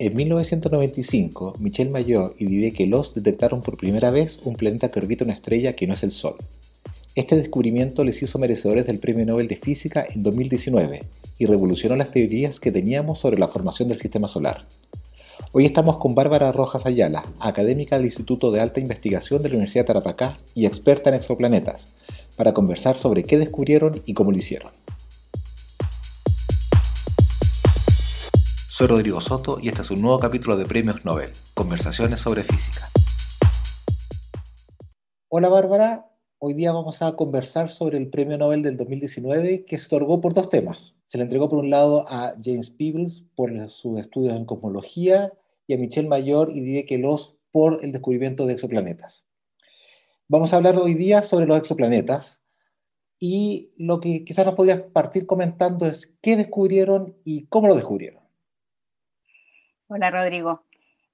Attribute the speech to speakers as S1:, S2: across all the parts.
S1: En 1995, Michel Mayor y Didier Queloz detectaron por primera vez un planeta que orbita una estrella que no es el Sol. Este descubrimiento les hizo merecedores del Premio Nobel de Física en 2019 y revolucionó las teorías que teníamos sobre la formación del Sistema Solar. Hoy estamos con Bárbara Rojas Ayala, académica del Instituto de Alta Investigación de la Universidad de Tarapacá y experta en exoplanetas, para conversar sobre qué descubrieron y cómo lo hicieron. Soy Rodrigo Soto y este es un nuevo capítulo de Premios Nobel, Conversaciones sobre Física. Hola Bárbara, hoy día vamos a conversar sobre el Premio Nobel del 2019 que se otorgó por dos temas. Se le entregó por un lado a James Peebles por sus estudios en cosmología y a Michel Mayor y Didier Queloz por el descubrimiento de exoplanetas. Vamos a hablar hoy día sobre los exoplanetas y lo que quizás nos podías partir comentando es qué descubrieron y cómo lo descubrieron.
S2: Hola Rodrigo.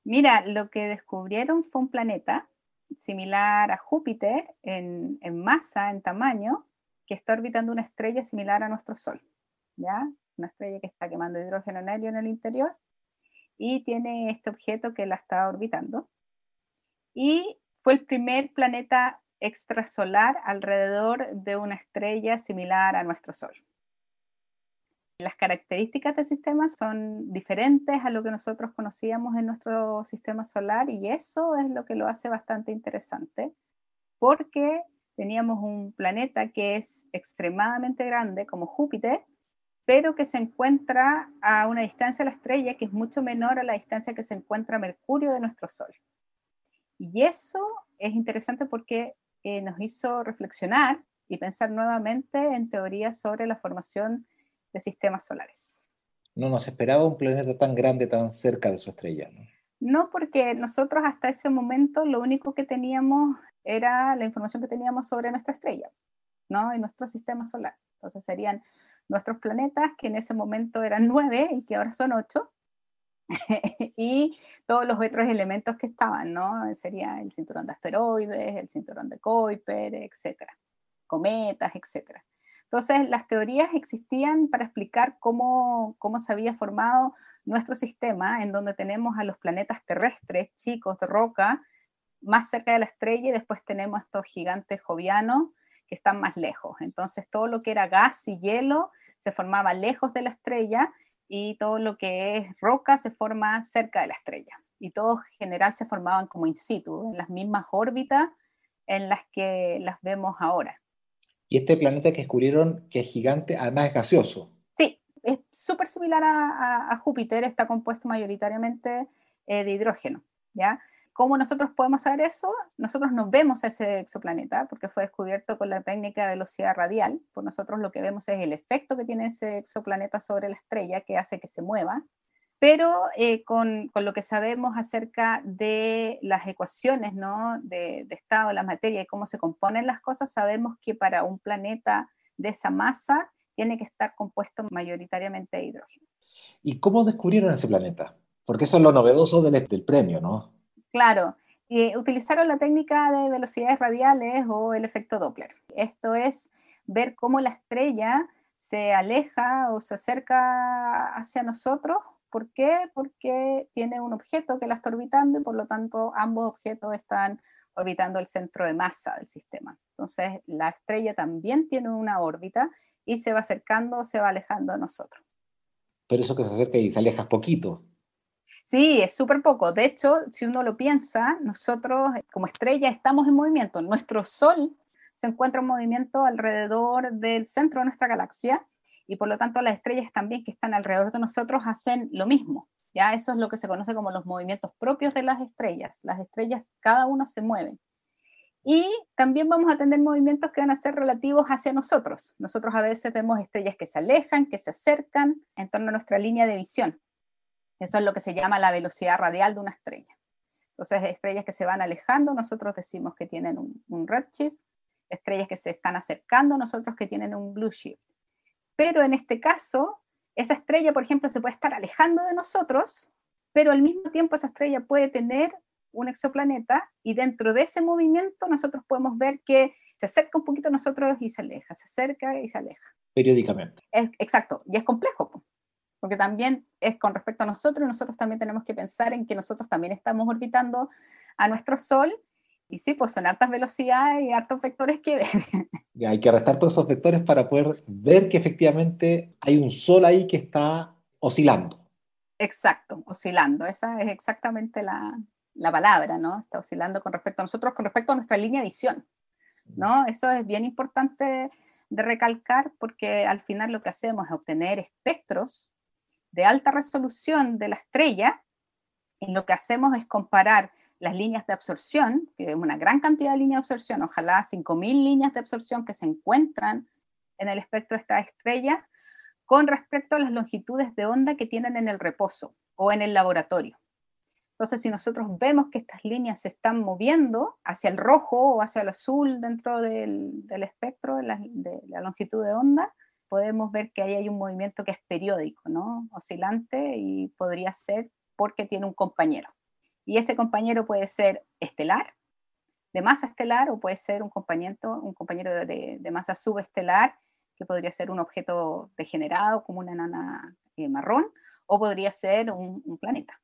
S2: Mira, lo que descubrieron fue un planeta similar a Júpiter en, masa, en tamaño, que está orbitando una estrella similar a nuestro Sol. ¿ya? Una estrella que está quemando hidrógeno en helio en el interior y tiene este objeto que la está orbitando. Y fue el primer planeta extrasolar alrededor de una estrella similar a nuestro Sol. Las características del sistema son diferentes a lo que nosotros conocíamos en nuestro sistema solar y eso es lo que lo hace bastante interesante porque teníamos un planeta que es extremadamente grande como Júpiter, pero que se encuentra a una distancia de la estrella que es mucho menor a la distancia que se encuentra Mercurio de nuestro Sol. Y eso es interesante porque eh, nos hizo reflexionar y pensar nuevamente en teorías sobre la formación de sistemas solares.
S1: No nos esperaba un planeta tan grande, tan cerca de su estrella.
S2: ¿no? no, porque nosotros hasta ese momento lo único que teníamos era la información que teníamos sobre nuestra estrella, ¿no? Y nuestro sistema solar. Entonces serían nuestros planetas, que en ese momento eran nueve y que ahora son ocho, y todos los otros elementos que estaban, ¿no? Sería el cinturón de asteroides, el cinturón de Kuiper, etcétera, cometas, etcétera. Entonces, las teorías existían para explicar cómo, cómo se había formado nuestro sistema, en donde tenemos a los planetas terrestres, chicos de roca, más cerca de la estrella, y después tenemos estos gigantes jovianos que están más lejos. Entonces, todo lo que era gas y hielo se formaba lejos de la estrella y todo lo que es roca se forma cerca de la estrella. Y todos en general se formaban como in situ, en las mismas órbitas en las que las vemos ahora.
S1: Y este planeta que descubrieron, que es gigante, además es gaseoso.
S2: Sí, es súper similar a, Júpiter, está compuesto mayoritariamente eh, de hidrógeno. ¿ya? ¿Cómo nosotros podemos saber eso? Nosotros no vemos ese exoplaneta porque fue descubierto con la técnica de velocidad radial. Por nosotros lo que vemos es el efecto que tiene ese exoplaneta sobre la estrella que hace que se mueva pero eh, con, lo que sabemos acerca de las ecuaciones ¿no? de, estado de la materia y cómo se componen las cosas, sabemos que para un planeta de esa masa tiene que estar compuesto mayoritariamente de hidrógeno.
S1: ¿Y cómo descubrieron ese planeta? Porque eso es lo novedoso del, del premio, ¿no?
S2: Claro, y utilizaron la técnica de velocidades radiales o el efecto Doppler. Esto es ver cómo la estrella se aleja o se acerca hacia nosotros ¿Por qué? Porque tiene un objeto que la está orbitando y por lo tanto ambos objetos están orbitando el centro de masa del sistema. Entonces la estrella también tiene una órbita y se va acercando o se va alejando de nosotros.
S1: Pero eso que se acerca y se aleja poquito.
S2: Sí, es súper poco. De hecho, si uno lo piensa, nosotros como estrella estamos en movimiento. Nuestro Sol se encuentra en movimiento alrededor del centro de nuestra galaxia y por lo tanto las estrellas también que están alrededor de nosotros hacen lo mismo. Ya eso es lo que se conoce como los movimientos propios de las estrellas. Las estrellas cada uno se mueven. Y también vamos a tener movimientos que van a ser relativos hacia nosotros. Nosotros a veces vemos estrellas que se alejan, que se acercan en torno a nuestra línea de visión. Eso es lo que se llama la velocidad radial de una estrella. Entonces, estrellas que se van alejando, nosotros decimos que tienen un, redshift. Estrellas que se están acercando, nosotros que tienen un blue shift. Pero en este caso, esa estrella, por ejemplo, se puede estar alejando de nosotros, pero al mismo tiempo esa estrella puede tener un exoplaneta y dentro de ese movimiento nosotros podemos ver que se acerca un poquito a nosotros y se aleja, se acerca y se aleja.
S1: Periódicamente.
S2: exacto, y es complejo. porque también es con respecto a nosotros, y nosotros también tenemos que pensar en que nosotros también estamos orbitando a nuestro Sol, y sí, pues son altas velocidades y hartos vectores que ver.
S1: Hay que restar todos esos vectores para poder ver que efectivamente hay un Sol ahí que está oscilando.
S2: Exacto, oscilando, esa es exactamente la, la palabra, ¿no? Está oscilando con respecto a nosotros, con respecto a nuestra línea de visión, ¿no? Eso es bien importante de recalcar porque al final lo que hacemos es obtener espectros de alta resolución de la estrella y lo que hacemos es comparar las líneas de absorción, que es una gran cantidad de líneas de absorción, ojalá 5.000 líneas de absorción que se encuentran en el espectro de estas estrellas, con respecto a las longitudes de onda que tienen en el reposo o en el laboratorio. Entonces, si nosotros vemos que estas líneas se están moviendo hacia el rojo o hacia el azul dentro del, espectro de la, longitud de onda, podemos ver que ahí hay un movimiento que es periódico, ¿no? Oscilante y podría ser porque tiene un compañero. Y ese compañero puede ser estelar, de masa estelar, o puede ser un compañero, un compañero de, masa subestelar, que podría ser un objeto degenerado como una enana eh, marrón, o podría ser un planeta.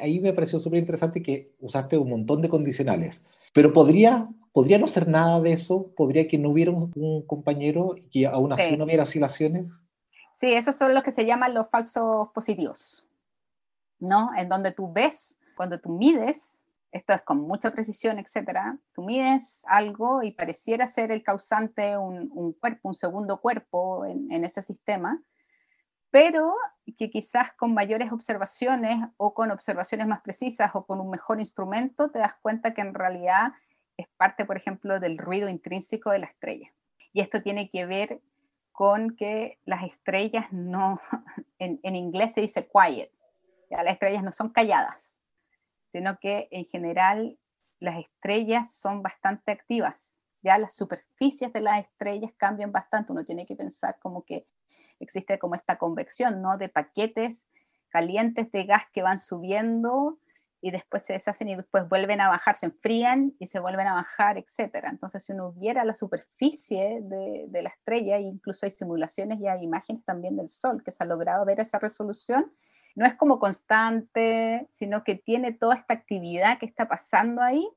S1: Ahí me pareció súper interesante que usaste un montón de condicionales, pero podría, podría no ser nada de eso, podría que no hubiera un, compañero y que aún así no hubiera oscilaciones.
S2: Sí, esos son los que se llaman los falsos positivos, ¿no? En donde tú ves, cuando tú mides, esto es con mucha precisión, etcétera, tú mides algo y pareciera ser el causante un, cuerpo, un segundo cuerpo en ese sistema, pero que quizás con mayores observaciones o con observaciones más precisas o con un mejor instrumento te das cuenta que en realidad es parte, por ejemplo, del ruido intrínseco de la estrella. Y esto tiene que ver con que las estrellas no, en, inglés se dice quiet, ya las estrellas no son calladas, sino que en general las estrellas son bastante activas, ya las superficies de las estrellas cambian bastante, uno tiene que pensar como que existe como esta convección, ¿no? De paquetes calientes de gas que van subiendo y después se deshacen y después vuelven a bajar, se enfrían y se vuelven a bajar, etc. Entonces, si uno viera la superficie de, de la estrella, incluso hay simulaciones y hay imágenes también del Sol que se ha logrado ver esa resolución, no es como constante, sino que tiene toda esta actividad que está pasando ahí.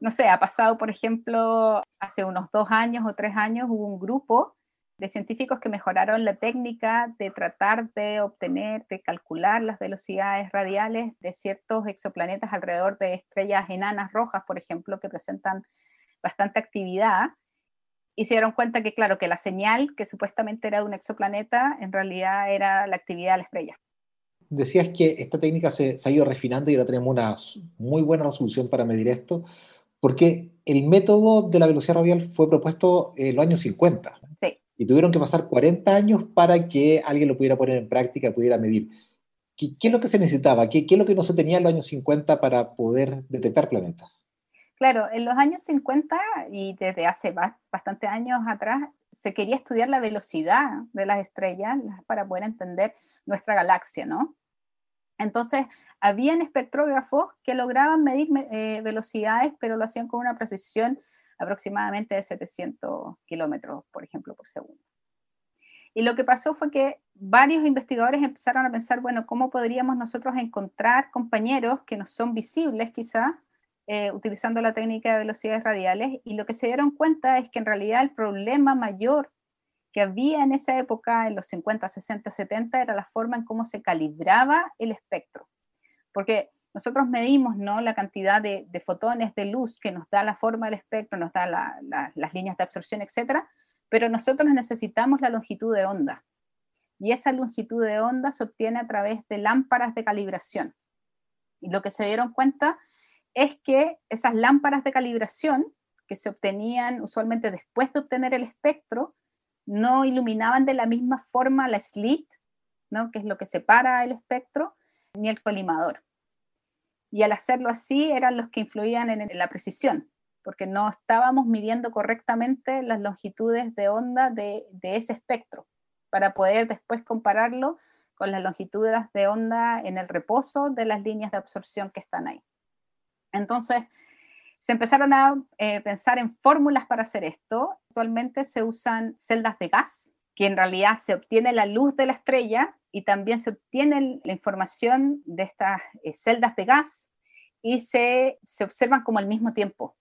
S2: No sé, ha pasado, por ejemplo, hace unos dos años o tres años hubo un grupo de científicos que mejoraron la técnica de tratar de obtener, de calcular las velocidades radiales de ciertos exoplanetas alrededor de estrellas enanas rojas, por ejemplo, que presentan bastante actividad. Y se dieron cuenta que, claro, que la señal que supuestamente era de un exoplaneta, en realidad era la actividad de la estrella.
S1: Decías que esta técnica se, ha ido refinando y ahora tenemos una muy buena resolución para medir esto, porque el método de la velocidad radial fue propuesto en los años 50.
S2: Sí
S1: y tuvieron que pasar 40 años para que alguien lo pudiera poner en práctica, pudiera medir. ¿Qué, es lo que se necesitaba? ¿Qué, es lo que no se tenía en los años 50 para poder detectar planetas?
S2: Claro, en los años 50 y desde hace bastantes años atrás se quería estudiar la velocidad de las estrellas para poder entender nuestra galaxia, ¿no? Entonces, habían espectrógrafos que lograban medir eh, velocidades, pero lo hacían con una precisión aproximadamente de 700 kilómetros, por ejemplo, por segundo. Y lo que pasó fue que varios investigadores empezaron a pensar, bueno, ¿cómo podríamos nosotros encontrar compañeros que nos son visibles quizá eh, utilizando la técnica de velocidades radiales? Y lo que se dieron cuenta es que en realidad el problema mayor que había en esa época, en los 50, 60, 70, era la forma en cómo se calibraba el espectro. Porque nosotros medimos ¿no? la cantidad de, fotones de luz que nos da la forma del espectro, nos da las líneas de absorción, etc. Pero nosotros necesitamos la longitud de onda. Y esa longitud de onda se obtiene a través de lámparas de calibración. Y lo que se dieron cuenta es que esas lámparas de calibración que se obtenían usualmente después de obtener el espectro, no iluminaban de la misma forma la slit, ¿no? que es lo que separa el espectro, ni el colimador y al hacerlo así eran los que influían en, la precisión, porque no estábamos midiendo correctamente las longitudes de onda de, ese espectro, para poder después compararlo con las longitudes de onda en el reposo de las líneas de absorción que están ahí. Entonces, se empezaron a eh, pensar en fórmulas para hacer esto. Actualmente se usan celdas de gas que en realidad se obtiene la luz de la estrella y también se obtiene la información de estas eh, celdas de gas y se, se observan como al mismo tiempo.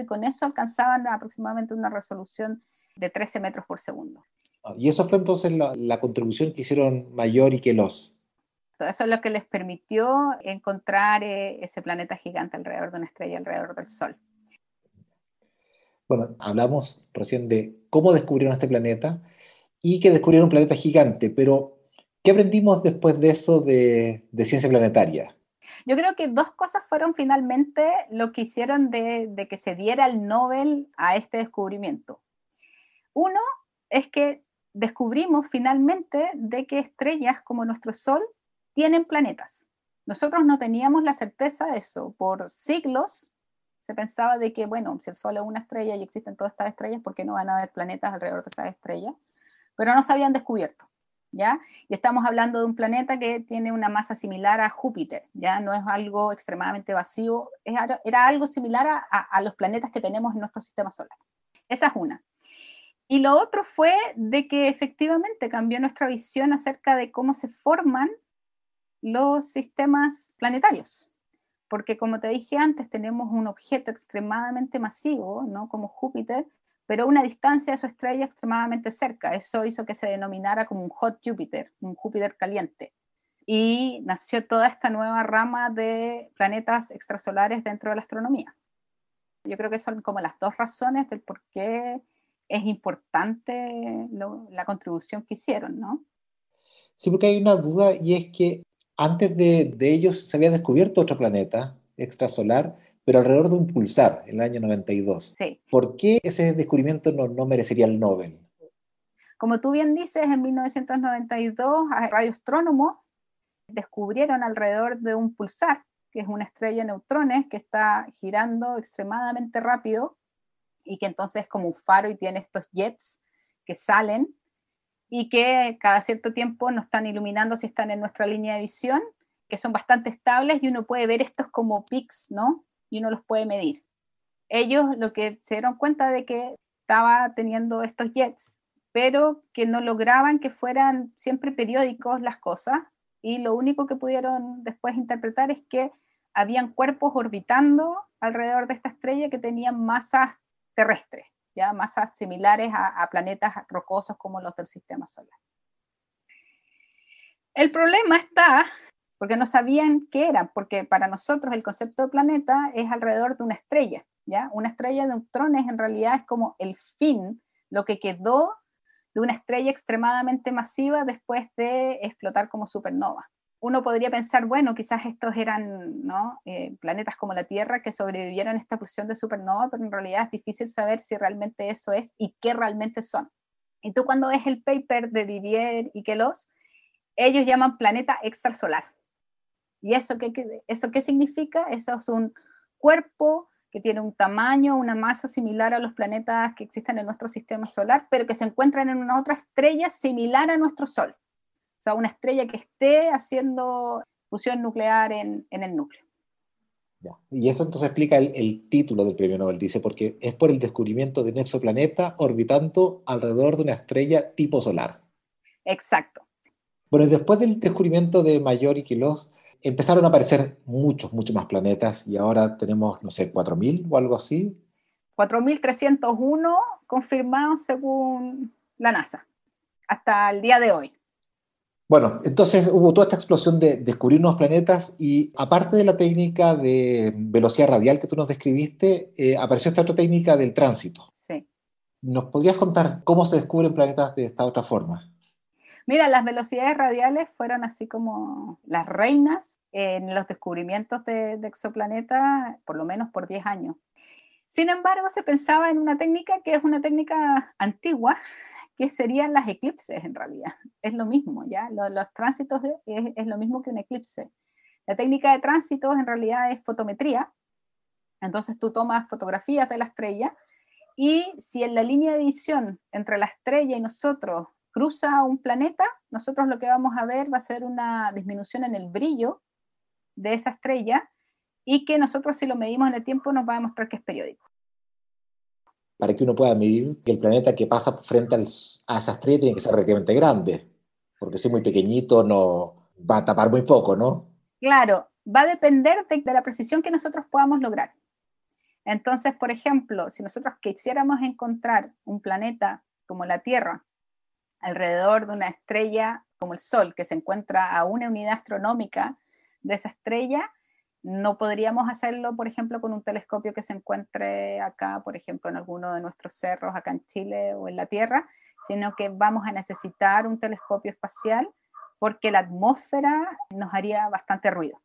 S2: Y con eso alcanzaban aproximadamente una resolución de 13 metros por segundo.
S1: Ah, y eso fue entonces la, contribución que hicieron Mayor y Queloz.
S2: Eso es lo que les permitió encontrar eh, ese planeta gigante alrededor de una estrella, alrededor del Sol.
S1: Bueno, hablamos recién de cómo descubrieron este planeta y que descubrieron un planeta gigante, pero ¿qué aprendimos después de eso de, ciencia planetaria?
S2: Yo creo que dos cosas fueron finalmente lo que hicieron de, de que se diera el Nobel a este descubrimiento. Uno es que descubrimos finalmente de que estrellas como nuestro Sol tienen planetas. Nosotros no teníamos la certeza de eso. Por siglos se pensaba de que, bueno, si el Sol es una estrella y existen todas estas estrellas, ¿por qué no van a haber planetas alrededor de esas estrellas? Pero no se habían descubierto, ¿ya? Y estamos hablando de un planeta que tiene una masa similar a Júpiter, ¿ya? No es algo extremadamente vacío, era algo similar a, a los planetas que tenemos en nuestro sistema solar. Esa es una. Y lo otro fue de que efectivamente cambió nuestra visión acerca de cómo se forman los sistemas planetarios. Porque como te dije antes, tenemos un objeto extremadamente masivo, ¿no? Como Júpiter, pero una distancia de su estrella extremadamente cerca. Eso hizo que se denominara como un hot Júpiter, un Júpiter caliente. Y nació toda esta nueva rama de planetas extrasolares dentro de la astronomía. Yo creo que son como las dos razones del por qué es importante la contribución que hicieron, ¿no?
S1: Sí, porque hay una duda y es que antes de, ellos se había descubierto otro planeta extrasolar, pero alrededor de un pulsar, en el año 92.
S2: Sí.
S1: ¿Por qué ese descubrimiento no, no merecería el Nobel?
S2: Como tú bien dices, en 1992 radioastrónomos descubrieron alrededor de un pulsar, que es una estrella de neutrones que está girando extremadamente rápido y que entonces es como un faro y tiene estos jets que salen y que cada cierto tiempo nos están iluminando si están en nuestra línea de visión, que son bastante estables y uno puede ver estos como pics, ¿no? Y uno los puede medir. Ellos lo que se dieron cuenta de que estaba teniendo estos jets, pero que no lograban que fueran siempre periódicos las cosas y lo único que pudieron después interpretar es que habían cuerpos orbitando alrededor de esta estrella que tenían masas terrestres, ya masas similares a, planetas rocosos como los del sistema solar. El problema está porque no sabían qué era, porque para nosotros el concepto de planeta es alrededor de una estrella, ¿ya? Una estrella de neutrones en realidad es como el fin, lo que quedó de una estrella extremadamente masiva después de explotar como supernova uno podría pensar, bueno, quizás estos eran ¿no? Eh, planetas como la Tierra que sobrevivieron a esta fusión de supernova, pero en realidad es difícil saber si realmente eso es y qué realmente son. Y tú cuando ves el paper de Didier y Queloz, ellos llaman planeta extrasolar. ¿Y eso qué, eso qué significa? Eso es un cuerpo que tiene un tamaño, una masa similar a los planetas que existen en nuestro sistema solar, pero que se encuentran en una otra estrella similar a nuestro Sol sea, una estrella que esté haciendo fusión nuclear en, el núcleo.
S1: Y eso entonces explica el, título del premio Nobel, dice, porque es por el descubrimiento de un exoplaneta orbitando alrededor de una estrella tipo solar.
S2: Exacto.
S1: Bueno, después del descubrimiento de Mayor y Quilos, empezaron a aparecer muchos, muchos más planetas y ahora tenemos, no sé, 4.000 o algo así.
S2: 4.301 confirmados según la NASA, hasta el día de hoy.
S1: Bueno, entonces hubo toda esta explosión de descubrir nuevos planetas y aparte de la técnica de velocidad radial que tú nos describiste, eh, apareció esta otra técnica del tránsito.
S2: Sí.
S1: ¿Nos podrías contar cómo se descubren planetas de esta otra forma?
S2: Mira, las velocidades radiales fueron así como las reinas en los descubrimientos de, de exoplanetas, por lo menos por 10 años. Sin embargo, se pensaba en una técnica que es una técnica antigua, que serían las eclipses en realidad. Es lo mismo, ¿ya? Los, tránsitos es, lo mismo que un eclipse. La técnica de tránsitos en realidad es fotometría. Entonces tú tomas fotografías de la estrella y si en la línea de visión entre la estrella y nosotros cruza un planeta, nosotros lo que vamos a ver va a ser una disminución en el brillo de esa estrella y que nosotros si lo medimos en el tiempo nos va a demostrar que es periódico
S1: para que uno pueda medir que el planeta que pasa frente a esa estrella tiene que ser relativamente grande, porque si es muy pequeñito no va a tapar muy poco, ¿no?
S2: Claro, va a depender de, la precisión que nosotros podamos lograr. Entonces, por ejemplo, si nosotros quisiéramos encontrar un planeta como la Tierra alrededor de una estrella como el Sol, que se encuentra a una unidad astronómica de esa estrella, no podríamos hacerlo, por ejemplo, con un telescopio que se encuentre acá, por ejemplo, en alguno de nuestros cerros, acá en Chile o en la Tierra, sino que vamos a necesitar un telescopio espacial porque la atmósfera nos haría bastante ruido.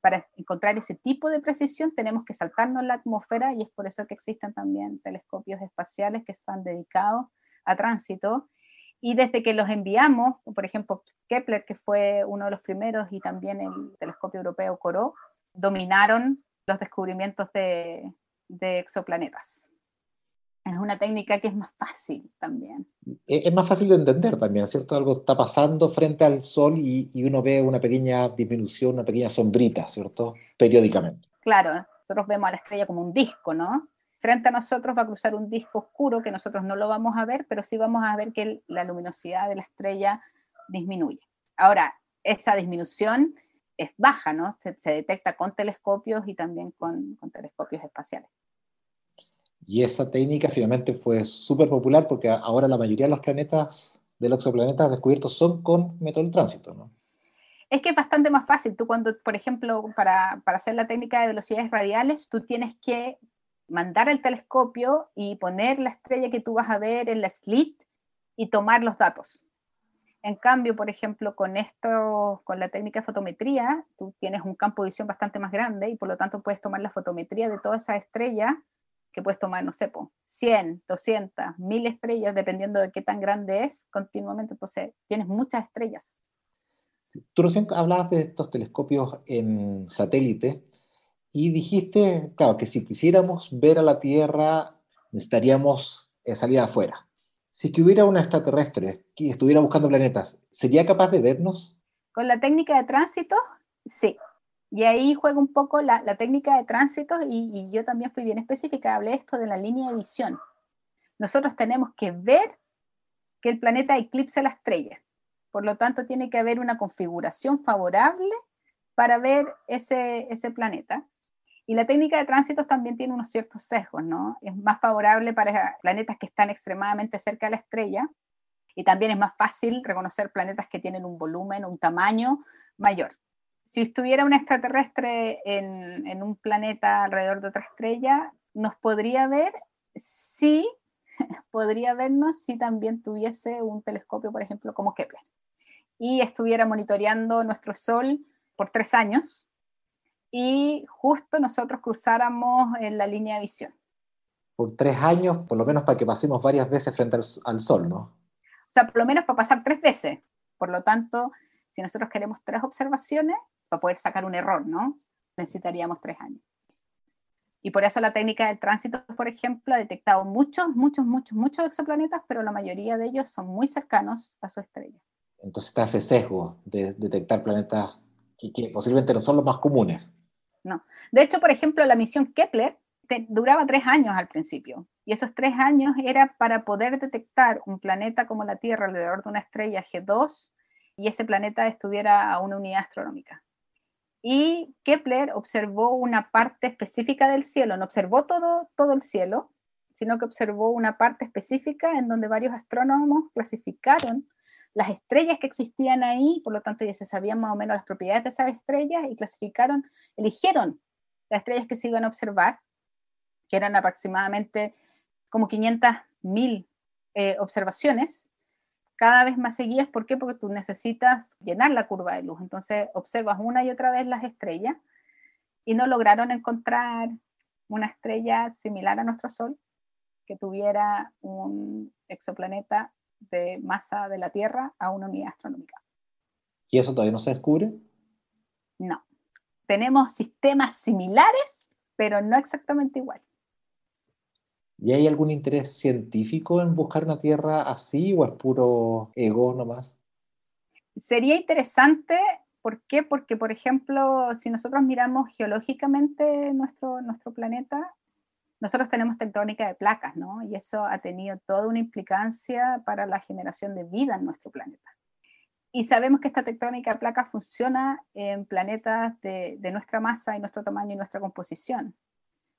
S2: Para encontrar ese tipo de precisión tenemos que saltarnos la atmósfera y es por eso que existen también telescopios espaciales que están dedicados a tránsito. Y desde que los enviamos, por ejemplo, Kepler, que fue uno de los primeros, y también el telescopio europeo CORO, dominaron los descubrimientos de, exoplanetas. Es una técnica que es más fácil también.
S1: Es más fácil de entender también, ¿cierto? Algo está pasando frente al Sol y, uno ve una pequeña disminución, una pequeña sombrita, ¿cierto? Periódicamente.
S2: Claro, nosotros vemos a la estrella como un disco, ¿no? Frente a nosotros va a cruzar un disco oscuro que nosotros no lo vamos a ver, pero sí vamos a ver que la luminosidad de la estrella disminuye. Ahora, esa disminución es baja, ¿no? Se, detecta con telescopios y también con, telescopios espaciales.
S1: Y esa técnica finalmente fue súper popular porque ahora la mayoría de los planetas, de los exoplanetas descubiertos son con método de tránsito, ¿no?
S2: Es que es bastante más fácil. Tú cuando, por ejemplo, para, para hacer la técnica de velocidades radiales, tú tienes que mandar el telescopio y poner la estrella que tú vas a ver en la slit y tomar los datos. En cambio, por ejemplo, con esto, con la técnica de fotometría, tú tienes un campo de visión bastante más grande y por lo tanto puedes tomar la fotometría de toda esa estrella que puedes tomar, no sé, 100, 200, 1000 estrellas, dependiendo de qué tan grande es, continuamente. Entonces, tienes muchas estrellas.
S1: Tú recién hablabas de estos telescopios en satélite y dijiste, claro, que si quisiéramos ver a la Tierra, necesitaríamos eh, salir afuera si que hubiera un extraterrestre que estuviera buscando planetas, ¿sería capaz de vernos?
S2: Con la técnica de tránsito, sí. Y ahí juega un poco la, técnica de tránsito y, yo también fui bien específica, hablé esto de la línea de visión. Nosotros tenemos que ver que el planeta eclipse la estrella. Por lo tanto, tiene que haber una configuración favorable para ver ese, ese planeta. Y la técnica de tránsitos también tiene unos ciertos sesgos, ¿no? Es más favorable para planetas que están extremadamente cerca de la estrella y también es más fácil reconocer planetas que tienen un volumen, un tamaño mayor. Si estuviera un extraterrestre en, en un planeta alrededor de otra estrella, ¿nos podría ver? Sí, podría vernos si también tuviese un telescopio, por ejemplo, como Kepler, y estuviera monitoreando nuestro Sol por tres años, y justo nosotros cruzáramos en la línea de visión.
S1: Por tres años, por lo menos para que pasemos varias veces frente al, Sol, ¿no?
S2: O sea, por lo menos para pasar tres veces. Por lo tanto, si nosotros queremos tres observaciones, para poder sacar un error, ¿no? Necesitaríamos tres años. Y por eso la técnica del tránsito, por ejemplo, ha detectado muchos, muchos, muchos, muchos exoplanetas, pero la mayoría de ellos son muy cercanos a su estrella.
S1: Entonces está ese sesgo de detectar planetas que posiblemente no son los más comunes.
S2: No. De hecho, por ejemplo, la misión Kepler duraba tres años al principio. Y esos tres años era para poder detectar un planeta como la Tierra alrededor de una estrella G2 y ese planeta estuviera a una unidad astronómica. Y Kepler observó una parte específica del cielo, no observó todo, todo el cielo, sino que observó una parte específica en donde varios astrónomos clasificaron las estrellas que existían ahí, por lo tanto ya se sabían más o menos las propiedades de esas estrellas y clasificaron, eligieron las estrellas que se iban a observar, que eran aproximadamente como 500.000 eh, observaciones, cada vez más seguidas. ¿Por qué? Porque tú necesitas llenar la curva de luz. Entonces observas una y otra vez las estrellas y no lograron encontrar una estrella similar a nuestro Sol que tuviera un exoplaneta de masa de la Tierra a una unidad astronómica.
S1: ¿Y eso todavía no se descubre?
S2: No. Tenemos sistemas similares, pero no exactamente igual.
S1: ¿Y hay algún interés científico en buscar una Tierra así o es puro ego nomás?
S2: Sería interesante, ¿por qué? Porque, por ejemplo, si nosotros miramos geológicamente nuestro, nuestro planeta, nosotros tenemos tectónica de placas, ¿no? Y eso ha tenido toda una implicancia para la generación de vida en nuestro planeta. Y sabemos que esta tectónica de placas funciona en planetas de, nuestra masa y nuestro tamaño y nuestra composición.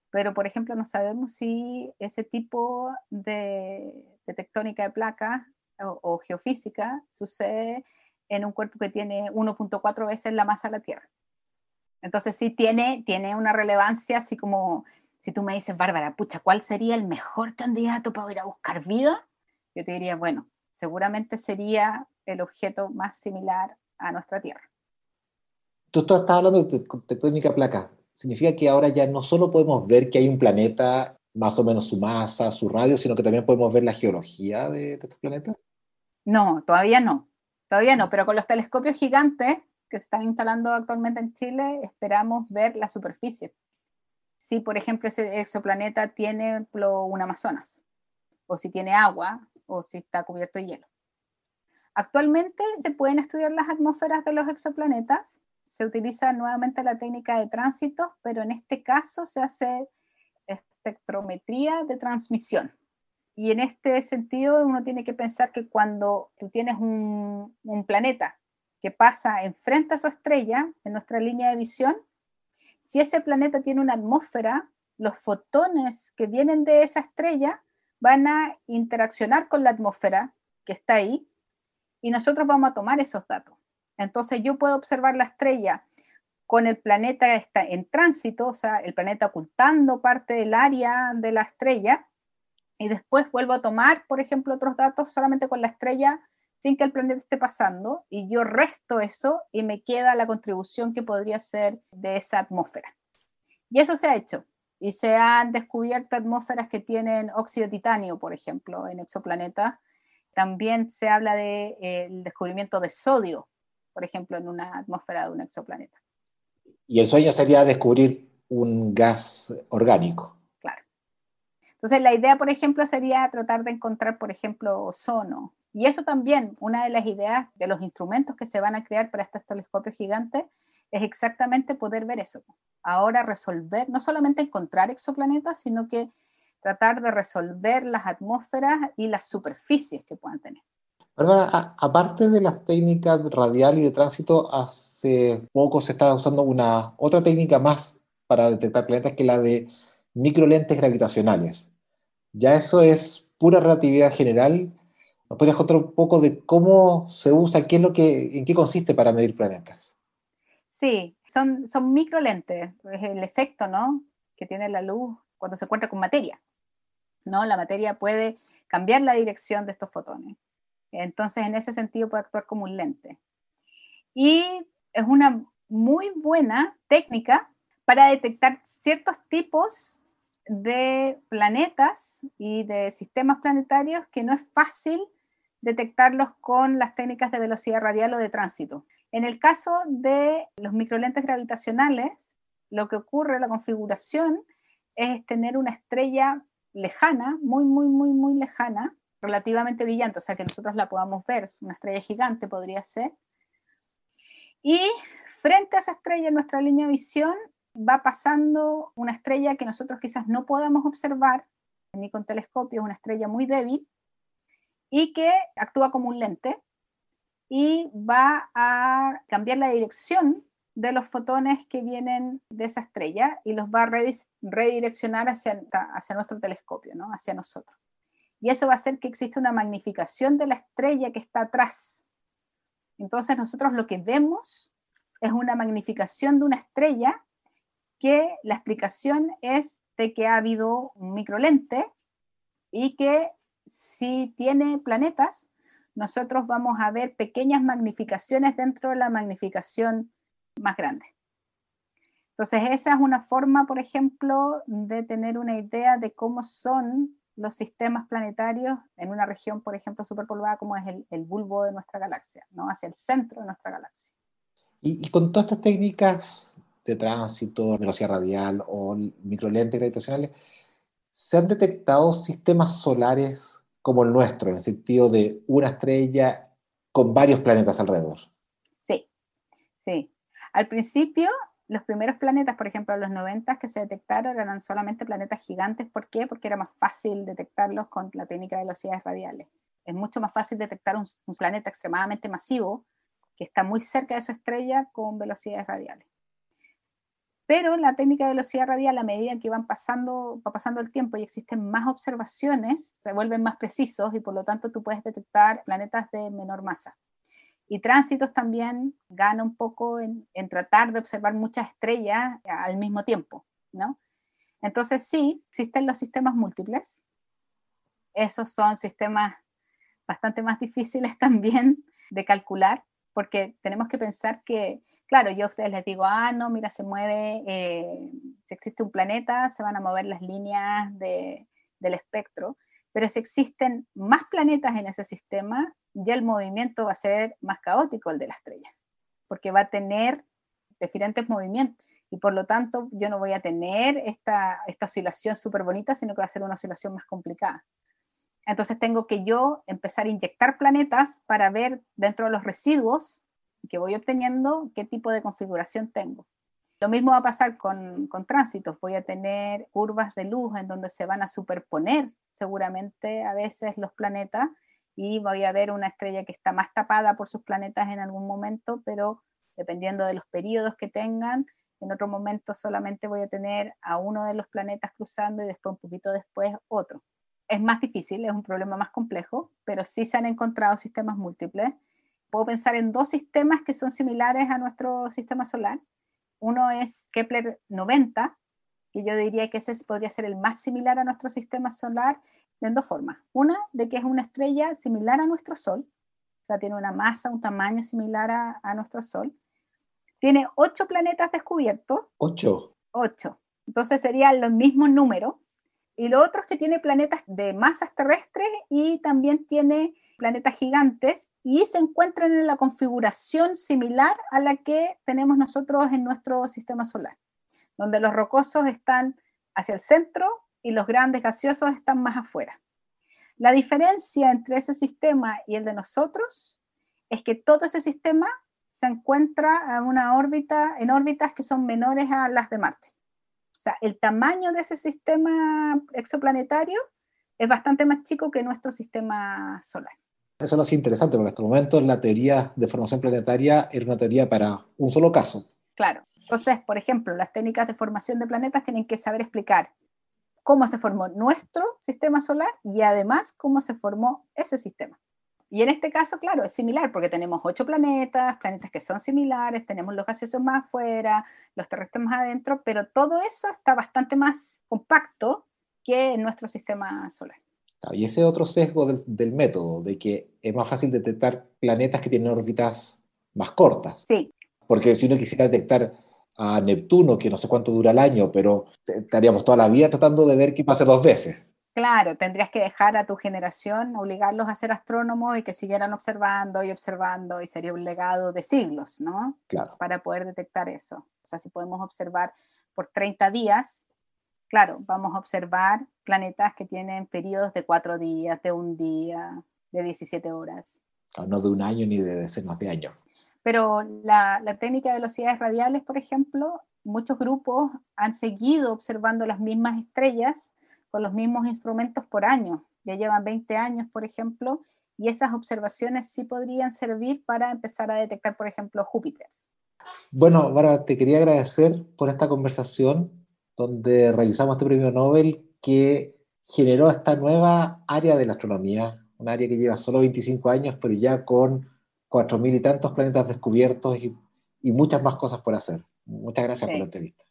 S2: Pero, por ejemplo, no sabemos si ese tipo de, tectónica de placas o, o, geofísica sucede en un cuerpo que tiene 1.4 veces la masa de la Tierra. Entonces sí tiene, tiene una relevancia así como si tú me dices, Bárbara, pucha, ¿cuál sería el mejor candidato para ir a buscar vida? Yo te diría, bueno, seguramente sería el objeto más similar a nuestra Tierra.
S1: Tú, estás hablando de tectónica placa. ¿Significa que ahora ya no solo podemos ver que hay un planeta, más o menos su masa, su radio, sino que también podemos ver la geología de, de estos planetas?
S2: No, todavía no. Todavía no, pero con los telescopios gigantes que se están instalando actualmente en Chile, esperamos ver la superficie si, por ejemplo, ese exoplaneta tiene un Amazonas, o si tiene agua, o si está cubierto de hielo. Actualmente se pueden estudiar las atmósferas de los exoplanetas, se utiliza nuevamente la técnica de tránsito, pero en este caso se hace espectrometría de transmisión. Y en este sentido uno tiene que pensar que cuando tú tienes un, un planeta que pasa enfrente a su estrella, en nuestra línea de visión, si ese planeta tiene una atmósfera, los fotones que vienen de esa estrella van a interaccionar con la atmósfera que está ahí y nosotros vamos a tomar esos datos. Entonces yo puedo observar la estrella con el planeta está en tránsito, o sea, el planeta ocultando parte del área de la estrella, y después vuelvo a tomar, por ejemplo, otros datos solamente con la estrella sin que el planeta esté pasando y yo resto eso y me queda la contribución que podría ser de esa atmósfera. Y eso se ha hecho. Y se han descubierto atmósferas que tienen óxido de titanio, por ejemplo, en exoplanetas. También se habla del de, eh, descubrimiento de sodio, por ejemplo, en una atmósfera de un exoplaneta.
S1: Y el sueño sería descubrir un gas orgánico.
S2: Claro. Entonces, la idea, por ejemplo, sería tratar de encontrar, por ejemplo, ozono y eso también, una de las ideas de los instrumentos que se van a crear para estos telescopios gigantes, es exactamente poder ver eso. Ahora resolver, no solamente encontrar exoplanetas, sino que tratar de resolver las atmósferas y las superficies que puedan tener.
S1: aparte de las técnicas radial y de tránsito, hace poco se está usando una otra técnica más para detectar planetas que la de microlentes gravitacionales. Ya eso es pura relatividad general ¿Nos podrías contar un poco de cómo se usa, qué es lo que, en qué consiste para medir planetas?
S2: Sí, son, son microlentes, es el efecto ¿no? que tiene la luz cuando se encuentra con materia. ¿no? La materia puede cambiar la dirección de estos fotones. Entonces, en ese sentido, puede actuar como un lente. Y es una muy buena técnica para detectar ciertos tipos de planetas y de sistemas planetarios que no es fácil detectarlos con las técnicas de velocidad radial o de tránsito. En el caso de los microlentes gravitacionales, lo que ocurre, la configuración, es tener una estrella lejana, muy, muy, muy, muy lejana, relativamente brillante, o sea que nosotros la podamos ver, una estrella gigante podría ser. Y frente a esa estrella en nuestra línea de visión va pasando una estrella que nosotros quizás no podamos observar ni con telescopio, una estrella muy débil, y que actúa como un lente y va a cambiar la dirección de los fotones que vienen de esa estrella y los va a redireccionar hacia, nuestro telescopio, ¿no? hacia nosotros. Y eso va a hacer que exista una magnificación de la estrella que está atrás. Entonces nosotros lo que vemos es una magnificación de una estrella que la explicación es de que ha habido un microlente y que si tiene planetas, nosotros vamos a ver pequeñas magnificaciones dentro de la magnificación más grande. Entonces, esa es una forma, por ejemplo, de tener una idea de cómo son los sistemas planetarios en una región, por ejemplo, superpoblada como es el, bulbo de nuestra galaxia, ¿no? hacia el centro de nuestra galaxia.
S1: Y, con todas estas técnicas de tránsito, velocidad radial o microlentes gravitacionales, ¿se han detectado sistemas solares como el nuestro, en el sentido de una estrella con varios planetas alrededor.
S2: Sí, sí. Al principio los primeros planetas, por ejemplo, los 90 que se detectaron eran solamente planetas gigantes. ¿Por qué? Porque era más fácil detectarlos con la técnica de velocidades radiales. Es mucho más fácil detectar un, planeta extremadamente masivo que está muy cerca de su estrella con velocidades radiales. Pero la técnica de velocidad radial, a medida que van pasando, va pasando el tiempo y existen más observaciones, se vuelven más precisos y por lo tanto tú puedes detectar planetas de menor masa. Y tránsitos también gana un poco en, tratar de observar muchas estrellas al mismo tiempo, ¿no? Entonces sí, existen los sistemas múltiples. Esos son sistemas bastante más difíciles también de calcular, porque tenemos que pensar que, claro, yo a ustedes les digo, ah, no, mira, se mueve, eh, si existe un planeta, se van a mover las líneas del espectro, pero si existen más planetas en ese sistema, ya el movimiento va a ser más caótico el de la estrella, porque va a tener diferentes movimientos y por lo tanto yo no voy a tener esta, esta oscilación súper bonita, sino que va a ser una oscilación más complicada. Entonces tengo que yo empezar a inyectar planetas para ver dentro de los residuos que voy obteniendo qué tipo de configuración tengo. Lo mismo va a pasar con, con, tránsitos. Voy a tener curvas de luz en donde se van a superponer seguramente a veces los planetas y voy a ver una estrella que está más tapada por sus planetas en algún momento, pero dependiendo de los periodos que tengan, en otro momento solamente voy a tener a uno de los planetas cruzando y después un poquito después otro. Es más difícil, es un problema más complejo, pero sí se han encontrado sistemas múltiples. Puedo pensar en dos sistemas que son similares a nuestro sistema solar, uno es Kepler 90, que yo diría que ese podría ser el más similar a nuestro sistema solar en dos formas. Una, de que es una estrella similar a nuestro Sol, o sea, tiene una masa, un tamaño similar a, nuestro Sol. Tiene ocho planetas descubiertos.
S1: Ocho.
S2: Ocho. Entonces sería el mismo número. Y lo otro es que tiene planetas de masas terrestres y también tiene planetas gigantes y se encuentran en la configuración similar a la que tenemos nosotros en nuestro sistema solar, donde los rocosos están hacia el centro y los grandes gaseosos están más afuera. La diferencia entre ese sistema y el de nosotros es que todo ese sistema se encuentra en una órbita, en órbitas que son menores a las de Marte. O sea, el tamaño de ese sistema exoplanetario es bastante más chico que nuestro sistema solar.
S1: Eso lo hace interesante porque hasta el momento la teoría de formación planetaria era una teoría para un solo caso.
S2: Claro. Entonces, por ejemplo, las técnicas de formación de planetas tienen que saber explicar cómo se formó nuestro sistema solar y además cómo se formó ese sistema. Y en este caso, claro, es similar porque tenemos ocho planetas, planetas que son similares, tenemos los gaseosos más afuera, los terrestres más adentro, pero todo eso está bastante más compacto que en nuestro sistema solar.
S1: Y ese otro sesgo del, método, de que es más fácil detectar planetas que tienen órbitas más cortas.
S2: Sí.
S1: Porque si uno quisiera detectar a Neptuno, que no sé cuánto dura el año, pero estaríamos toda la vida tratando de ver qué pasa dos veces.
S2: Claro, tendrías que dejar a tu generación, obligarlos a ser astrónomos y que siguieran observando y observando, y sería un legado de siglos, ¿no?
S1: Claro.
S2: Para poder detectar eso. O sea, si podemos observar por 30 días, claro, vamos a observar planetas que tienen periodos de cuatro días, de un día, de 17 horas.
S1: No de un año ni de decenas de años.
S2: Pero la, técnica de velocidades radiales, por ejemplo, muchos grupos han seguido observando las mismas estrellas con los mismos instrumentos por año. Ya llevan 20 años, por ejemplo, y esas observaciones sí podrían servir para empezar a detectar, por ejemplo, Júpiter.
S1: Bueno, Bárbara, te quería agradecer por esta conversación donde revisamos este premio Nobel que generó esta nueva área de la astronomía, un área que lleva solo 25 años, pero ya con 4.000 y tantos planetas descubiertos y, muchas más cosas por hacer. Muchas gracias por la entrevista.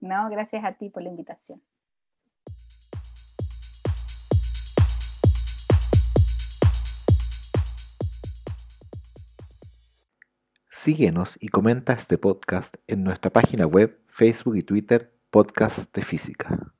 S2: No, gracias a ti por la invitación.
S1: Síguenos y comenta este podcast en nuestra página web, Facebook y Twitter, Podcast de Física.